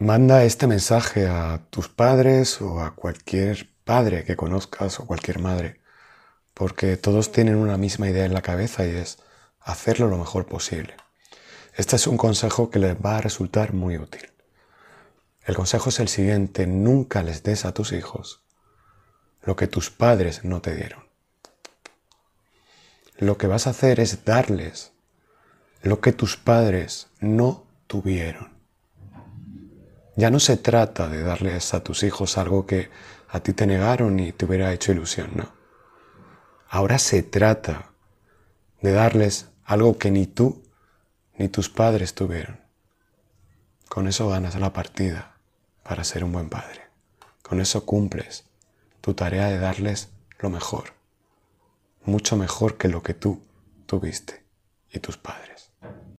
Manda este mensaje a tus padres o a cualquier padre que conozcas o cualquier madre, porque todos tienen una misma idea en la cabeza y es hacerlo lo mejor posible. Este es un consejo que les va a resultar muy útil. El consejo es el siguiente, nunca les des a tus hijos lo que tus padres no te dieron. Lo que vas a hacer es darles lo que tus padres no tuvieron. Ya no se trata de darles a tus hijos algo que a ti te negaron y te hubiera hecho ilusión, no. Ahora se trata de darles algo que ni tú ni tus padres tuvieron. Con eso ganas la partida para ser un buen padre. Con eso cumples tu tarea de darles lo mejor, mucho mejor que lo que tú tuviste y tus padres.